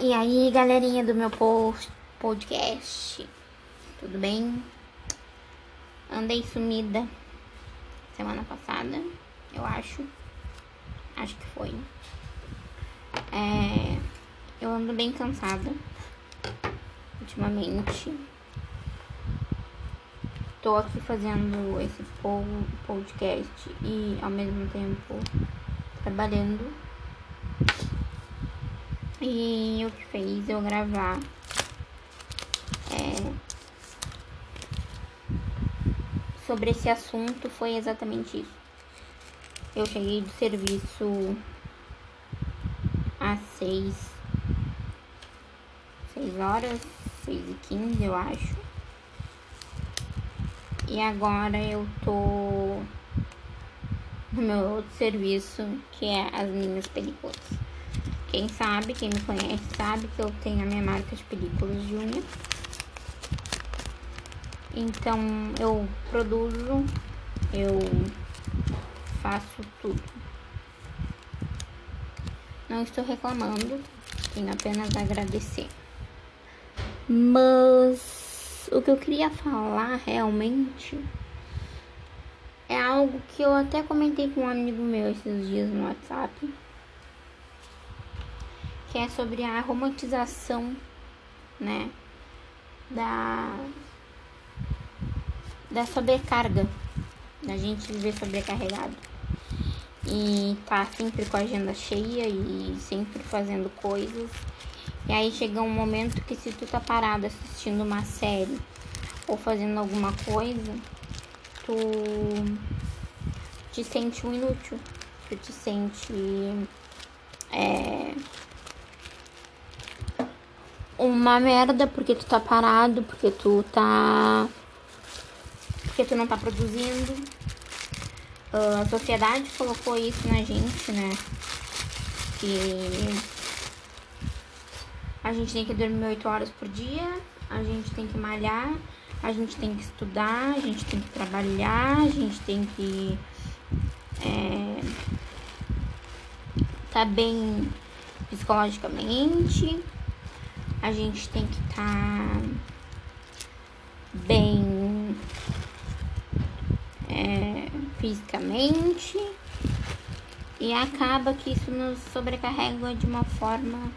E aí, galerinha do meu podcast, tudo bem? Andei sumida semana passada, eu acho. Acho que foi. É, eu ando bem cansada ultimamente. Tô aqui fazendo esse podcast e ao mesmo tempo trabalhando e o que fez eu gravar é, sobre esse assunto foi exatamente isso. Eu cheguei do serviço às seis, seis horas, seis e quinze eu acho. E agora eu tô no meu outro serviço, que é as minhas películas. Quem sabe, quem me conhece, sabe que eu tenho a minha marca de películas de unha. Então eu produzo, eu faço tudo. Não estou reclamando, tenho apenas a agradecer. Mas o que eu queria falar realmente é algo que eu até comentei com um amigo meu esses dias no WhatsApp que é sobre a romantização, né, da da sobrecarga, da gente viver sobrecarregado e tá sempre com a agenda cheia e sempre fazendo coisas. E aí chega um momento que se tu tá parado assistindo uma série ou fazendo alguma coisa, tu te sente um inútil, tu te sente é, uma merda porque tu tá parado, porque tu tá. porque tu não tá produzindo. Uh, a sociedade colocou isso na gente, né? Que a gente tem que dormir 8 horas por dia, a gente tem que malhar, a gente tem que estudar, a gente tem que trabalhar, a gente tem que é, tá bem psicologicamente a gente tem que estar tá bem é, fisicamente e acaba que isso nos sobrecarrega de uma forma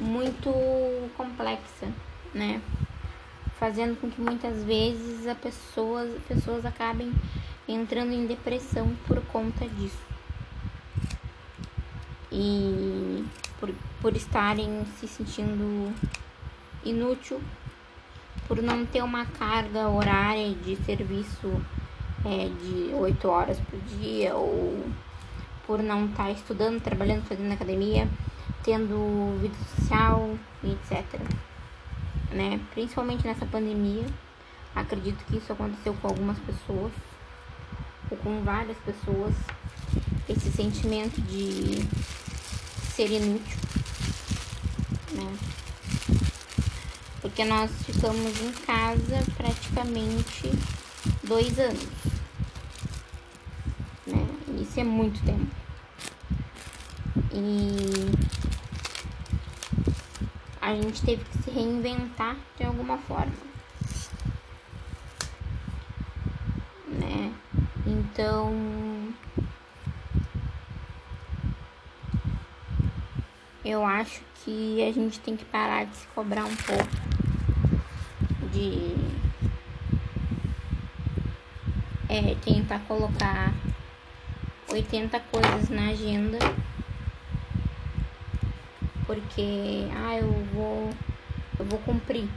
muito complexa, né? Fazendo com que muitas vezes as pessoas, pessoas acabem entrando em depressão por conta disso. E por, por estarem se sentindo inútil, por não ter uma carga horária de serviço é, de 8 horas por dia, ou por não estar tá estudando, trabalhando, fazendo academia, tendo vida social etc. Né? Principalmente nessa pandemia, acredito que isso aconteceu com algumas pessoas, ou com várias pessoas, esse sentimento de ser inútil, né? Porque nós ficamos em casa praticamente dois anos, né? Isso é muito tempo. E a gente teve que se reinventar de alguma forma. Né? Então eu acho que a gente tem que parar de se cobrar um pouco de é, tentar colocar 80 coisas na agenda. Porque ah eu vou eu vou cumprir.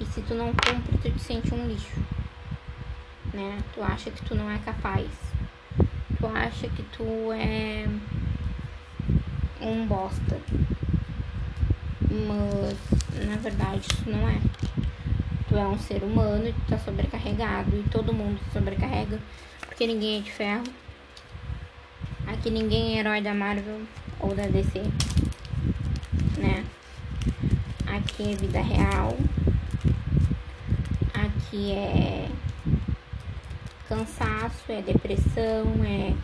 E se tu não cumpre tu te sente um lixo né? Tu acha que tu não é capaz. Tu acha que tu é um bosta. Mas na verdade isso não é. Tu é um ser humano e tu tá sobrecarregado e todo mundo se sobrecarrega porque ninguém é de ferro. Aqui ninguém é herói da Marvel ou da DC, né? Aqui é vida real. Aqui é cansaço, é depressão, é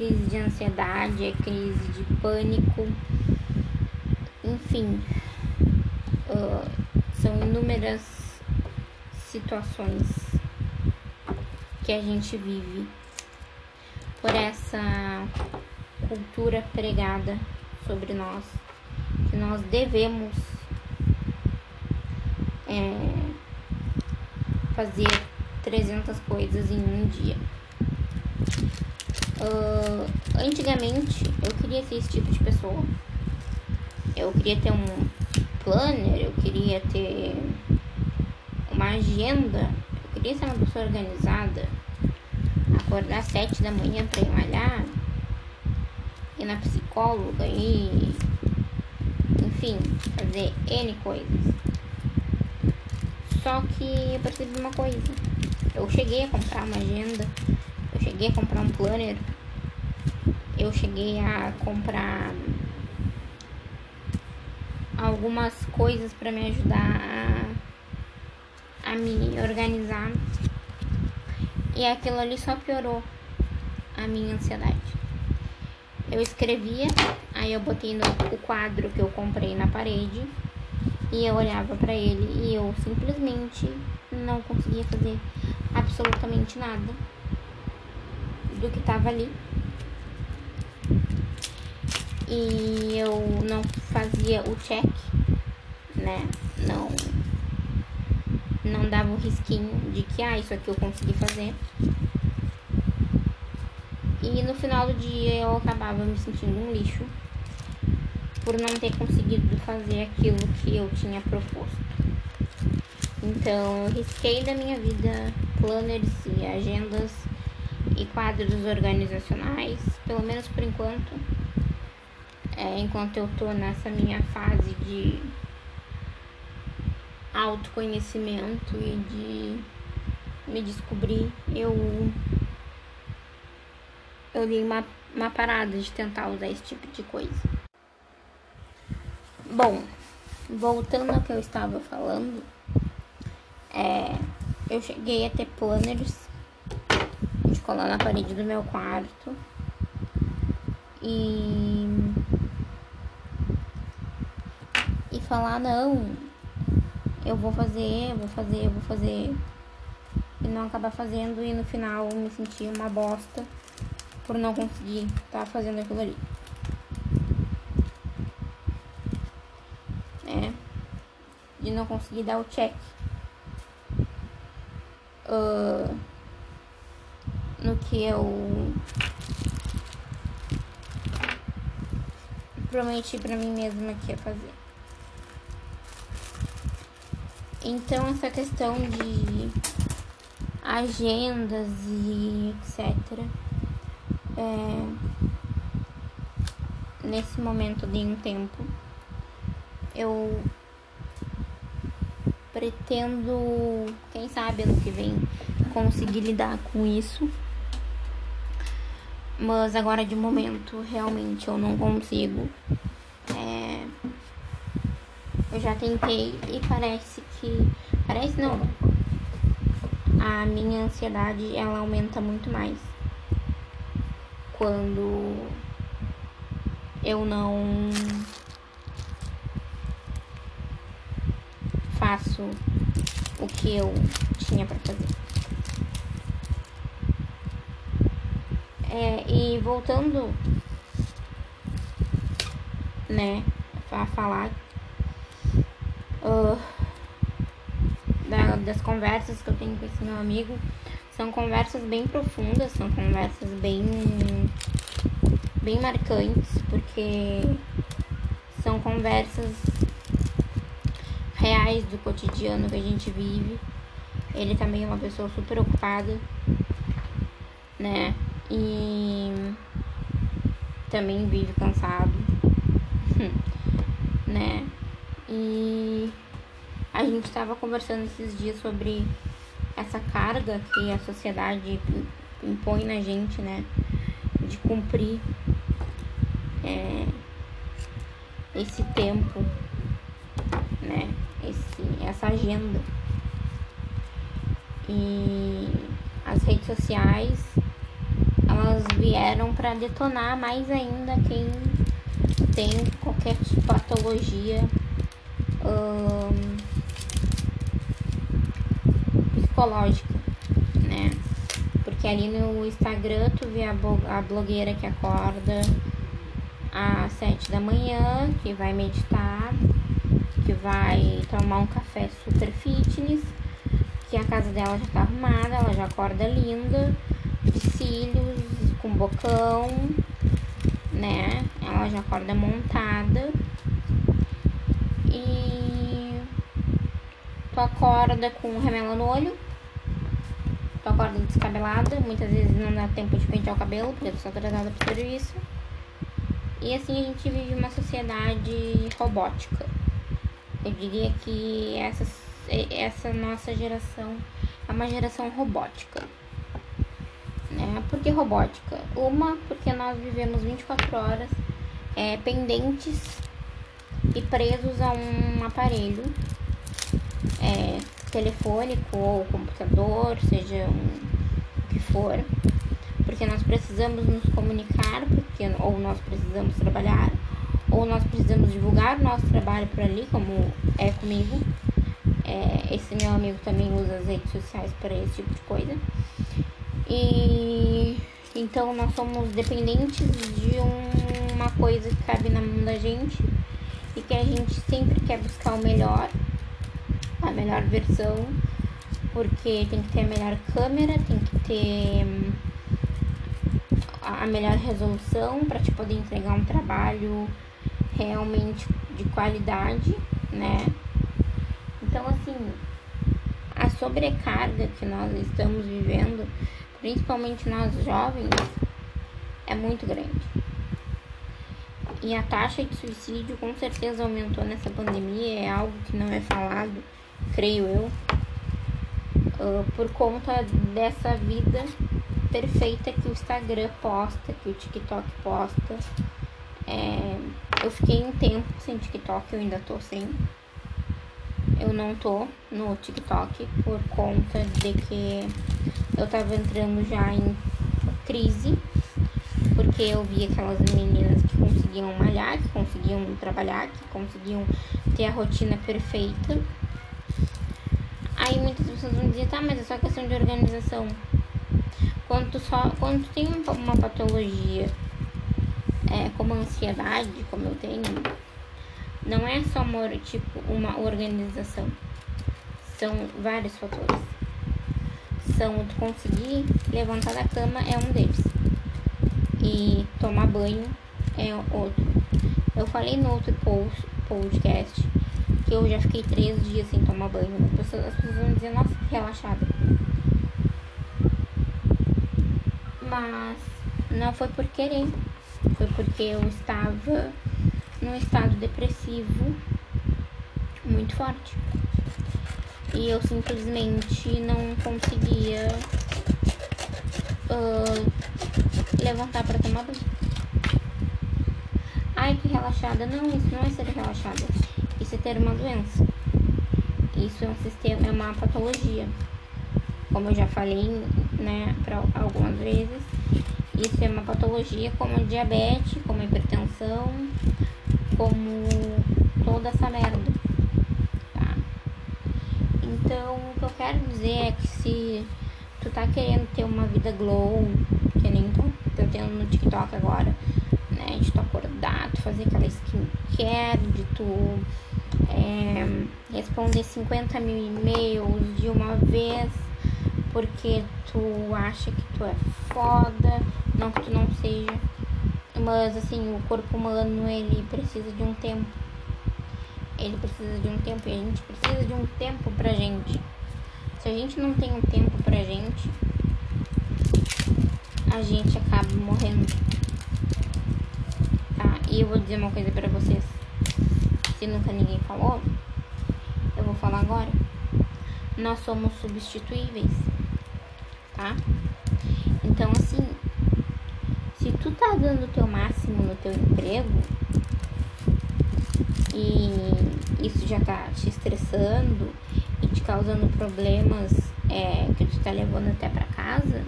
crise de ansiedade, é crise de pânico, Enfim, uh, são inúmeras situações que a gente vive por essa cultura pregada sobre nós, que nós devemos é, fazer 300 coisas em um dia. Uh, antigamente eu queria ser esse tipo de pessoa. Eu queria ter um planner, eu queria ter uma agenda, eu queria ser uma pessoa organizada, acordar às sete da manhã para ir malhar, ir na psicóloga e enfim, fazer N coisas. Só que eu percebi uma coisa. Eu cheguei a comprar uma agenda, eu cheguei a comprar um planner, eu cheguei a comprar algumas coisas para me ajudar a, a me organizar. E aquilo ali só piorou a minha ansiedade. Eu escrevia, aí eu botei no o quadro que eu comprei na parede e eu olhava para ele e eu simplesmente não conseguia fazer absolutamente nada do que tava ali. E eu não fazia o check, né? Não não dava o risquinho de que ah, isso aqui eu consegui fazer. E no final do dia eu acabava me sentindo um lixo por não ter conseguido fazer aquilo que eu tinha proposto. Então, eu risquei da minha vida planners e agendas e quadros organizacionais, pelo menos por enquanto. É, enquanto eu tô nessa minha fase de autoconhecimento e de me descobrir, eu eu dei uma, uma parada de tentar usar esse tipo de coisa. Bom, voltando ao que eu estava falando, é, eu cheguei a ter planners de colar na parede do meu quarto e e falar não, eu vou fazer, vou fazer, vou fazer e não acabar fazendo e no final me sentir uma bosta por não conseguir estar tá fazendo aquilo ali. de não conseguir dar o check uh, no que eu prometi para mim mesma que ia fazer. Então essa questão de agendas e etc. É, nesse momento de um tempo eu pretendo, quem sabe ano que vem, conseguir lidar com isso. Mas agora de momento realmente eu não consigo. É... Eu já tentei e parece que. Parece não. A minha ansiedade ela aumenta muito mais. Quando eu não faço o que eu tinha para fazer. É, e voltando, né, a falar uh, das conversas que eu tenho com esse meu amigo, são conversas bem profundas, são conversas bem, bem marcantes, porque são conversas reais do cotidiano que a gente vive. Ele também é uma pessoa super ocupada, né? E também vive cansado, né? E a gente estava conversando esses dias sobre essa carga que a sociedade impõe na gente, né? De cumprir é, esse tempo, né? esse, essa agenda. E as redes sociais elas vieram para detonar mais ainda quem tem qualquer patologia hum, psicológica, né? Porque ali no Instagram tu vê a, blogueira que acorda às sete da manhã, que vai meditar, que vai tomar um café super fitness, que a casa dela já tá arrumada, ela já acorda linda, de cílios, com bocão, né? Ela já acorda montada. E tu acorda com remela no olho. Tu acorda descabelada. Muitas vezes não dá tempo de pentear o cabelo, porque tu só atrasada pro serviço. E assim a gente vive uma sociedade robótica. Eu diria que essa, essa nossa geração é uma geração robótica. Né? Por que robótica? Uma, porque nós vivemos 24 horas é, pendentes e presos a um aparelho é, telefônico ou computador, seja um, o que for, porque nós precisamos nos comunicar, porque ou nós precisamos trabalhar, ou nós precisamos divulgar o nosso trabalho por ali, como é comigo. É, esse meu amigo também usa as redes sociais para esse tipo de coisa. E então nós somos dependentes de um, uma coisa que cabe na mão da gente e que a gente sempre quer buscar o melhor, a melhor versão, porque tem que ter a melhor câmera, tem que ter hum, a melhor resolução para te poder entregar um trabalho realmente de qualidade, né? Então assim, a sobrecarga que nós estamos vivendo principalmente nós jovens, é muito grande. E a taxa de suicídio com certeza aumentou nessa pandemia, é algo que não é falado, creio eu, uh, por conta dessa vida perfeita que o Instagram posta, que o TikTok posta. É, eu fiquei um tempo sem TikTok, eu ainda tô sem. Eu não tô no TikTok por conta de que eu tava entrando já em crise, porque eu vi aquelas meninas que conseguiam malhar, que conseguiam trabalhar, que conseguiam ter a rotina perfeita. Aí muitas pessoas vão dizer, tá, mas é só questão de organização. Quando tu, só, quando tu tem uma patologia é, como a ansiedade, como eu tenho, não é só uma, tipo, uma organização. São vários fatores são de conseguir levantar da cama é um deles. E tomar banho é outro. Eu falei no outro post, podcast que eu já fiquei três dias sem tomar banho. As pessoas, as pessoas vão dizer, nossa, relaxada. Mas não foi por querer. Foi porque eu estava num estado depressivo muito forte e eu simplesmente não conseguia uh, levantar para tomar banho. Ai, que relaxada. Não, isso não é ser relaxada. É ter uma doença. Isso é um sistema, é uma patologia. Como eu já falei, né, para algumas vezes, isso é uma patologia como diabetes, como hipertensão, como toda essa merda. Então, o que eu quero dizer é que se tu tá querendo ter uma vida glow, que nem tô, tô tendo no TikTok agora, né? De tu acordar, fazer aquela skincare, de tu é, responder 50 mil e-mails de uma vez, porque tu acha que tu é foda, não que tu não seja. Mas assim, o corpo humano ele precisa de um tempo ele precisa de um tempo e a gente precisa de um tempo pra gente. Se a gente não tem um tempo pra gente, a gente acaba morrendo. E eu vou dizer uma coisa pra vocês. Se nunca ninguém falou, eu vou falar agora. Nós somos substituíveis. Tá? Então assim, se tu tá dando o teu máximo no teu emprego, e isso já tá te estressando e te causando problemas é, que tu tá levando até pra casa,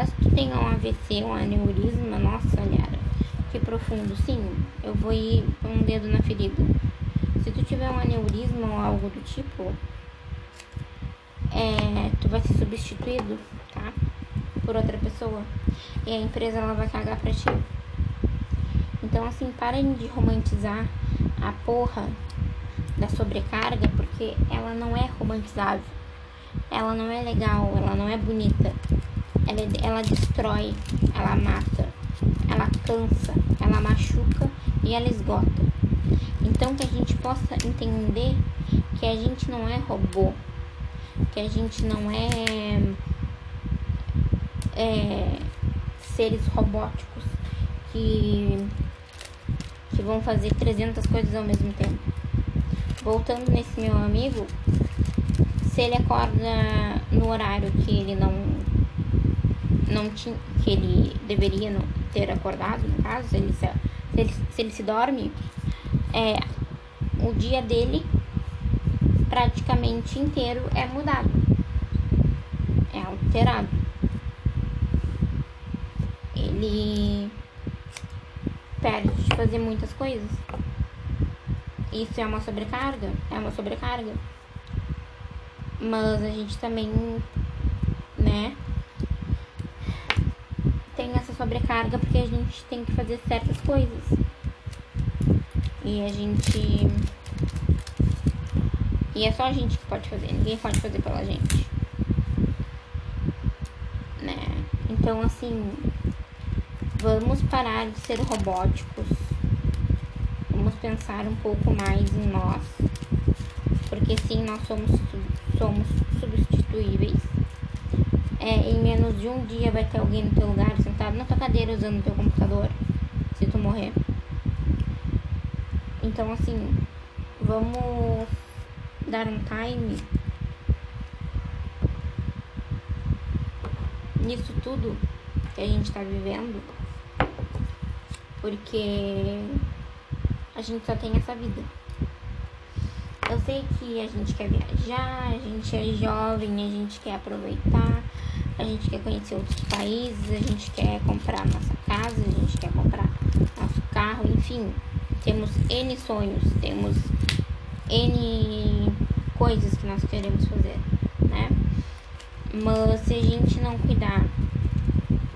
caso tu tenha um AVC, um aneurisma, nossa, olhara, que profundo, sim, eu vou ir com um dedo na ferida. Se tu tiver um aneurisma ou algo do tipo, é, tu vai ser substituído, tá? Por outra pessoa. E a empresa ela vai cagar pra ti. Então assim, parem de romantizar a porra da sobrecarga, porque ela não é romantizável. Ela não é legal, ela não é bonita. Ela, ela destrói, ela mata, ela cansa, ela machuca e ela esgota. Então que a gente possa entender que a gente não é robô, que a gente não é, é seres robóticos que, que vão fazer 300 coisas ao mesmo tempo. Voltando nesse meu amigo, se ele acorda no horário que ele não não tinha que ele deveria não ter acordado, no caso, se ele se, se ele, se ele se dorme, é, o dia dele praticamente inteiro é mudado, é alterado. Ele perde de fazer muitas coisas. Isso é uma sobrecarga? É uma sobrecarga. Mas a gente também, né, tem essa sobrecarga porque a gente tem que fazer certas coisas. E a gente. E é só a gente que pode fazer, ninguém pode fazer pela gente. Né? Então, assim, vamos parar de ser robóticos. Vamos pensar um pouco mais em nós. Porque sim, nós somos, somos substituíveis. É, em menos de um dia vai ter alguém no teu lugar sentado na tua cadeira usando o teu computador. Se tu morrer. Então, assim, vamos dar um time nisso tudo que a gente tá vivendo, porque a gente só tem essa vida. Eu sei que a gente quer viajar, a gente é jovem, a gente quer aproveitar, a gente quer conhecer outros países, a gente quer comprar nossa casa, a gente quer comprar nosso carro, enfim. Temos N sonhos, temos N coisas que nós queremos fazer, né? Mas se a gente não cuidar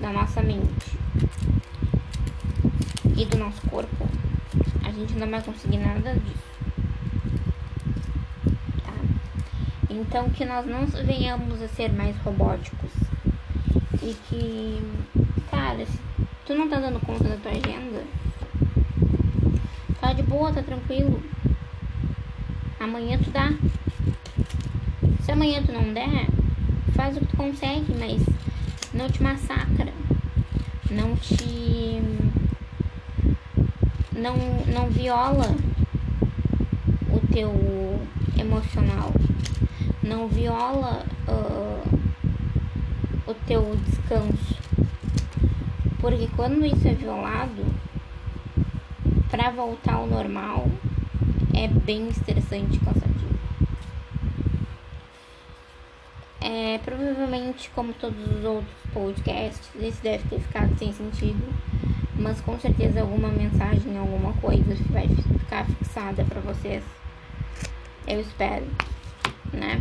da nossa mente e do nosso corpo, a gente não vai conseguir nada disso. Tá? Então que nós não venhamos a ser mais robóticos e que, cara, se tu não tá dando conta da tua agenda, Tá de boa, tá tranquilo. Amanhã tu dá. Se amanhã tu não der, faz o que tu consegue, mas não te massacra. Não te. Não, não viola o teu emocional. Não viola uh, o teu descanso. Porque quando isso é violado, para voltar ao normal é bem estressante e cansativo. É, provavelmente, como todos os outros podcasts, esse deve ter ficado sem sentido, mas com certeza alguma mensagem, alguma coisa vai ficar fixada para vocês. Eu espero, né?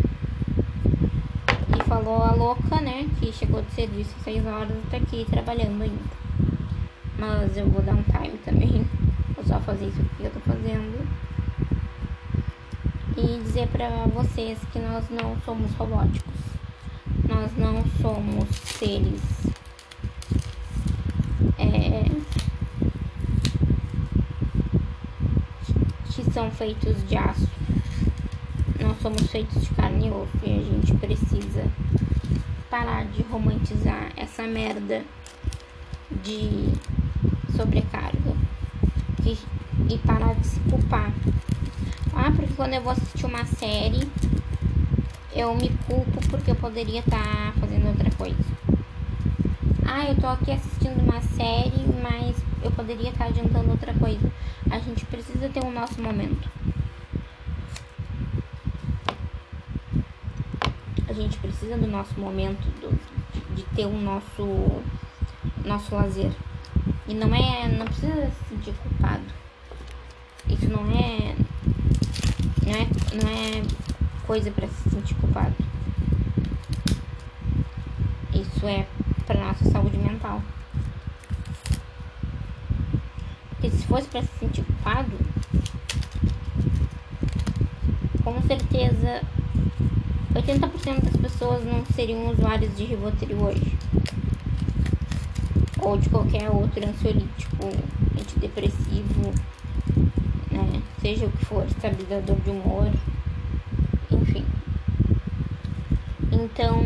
Falou a louca, né? Que chegou de serviço às 6 horas e tá aqui trabalhando ainda. Mas eu vou dar um time também só fazer isso que eu tô fazendo. E dizer pra vocês que nós não somos robóticos. Nós não somos seres é, que são feitos de aço. Nós somos feitos de carne e osso e a gente precisa parar de romantizar essa merda de sobrecarga e, e parar de se culpar. Ah, porque quando eu vou assistir uma série, eu me culpo porque eu poderia estar tá fazendo outra coisa. Ah, eu tô aqui assistindo uma série, mas eu poderia estar tá adiantando outra coisa. A gente precisa ter o nosso momento. A gente precisa do nosso momento do, de ter o nosso nosso lazer. E não é. Não precisa se sentir culpado. Isso não é. Não é, não é coisa para se sentir culpado. Isso é para nossa saúde mental. Porque se fosse para se sentir culpado, com certeza 80% das pessoas não seriam usuários de Rivotril hoje. Ou de qualquer outro ansiolítico, antidepressivo, né? Seja o que for, estabilizador de humor, enfim. Então,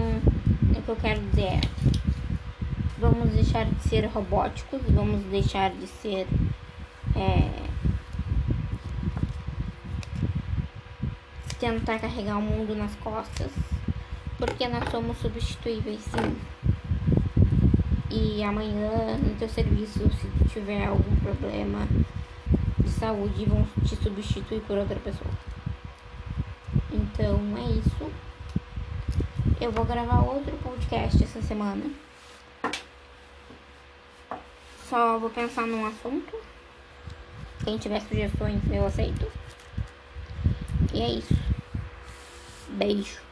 o que eu quero dizer é: vamos deixar de ser robóticos, vamos deixar de ser. É, tentar carregar o mundo nas costas, porque nós somos substituíveis sim. E amanhã no teu serviço, se tu tiver algum problema de saúde, vão te substituir por outra pessoa. Então é isso. Eu vou gravar outro podcast essa semana. Só vou pensar num assunto. Quem tiver sugestões, eu aceito. E é isso. Beijo.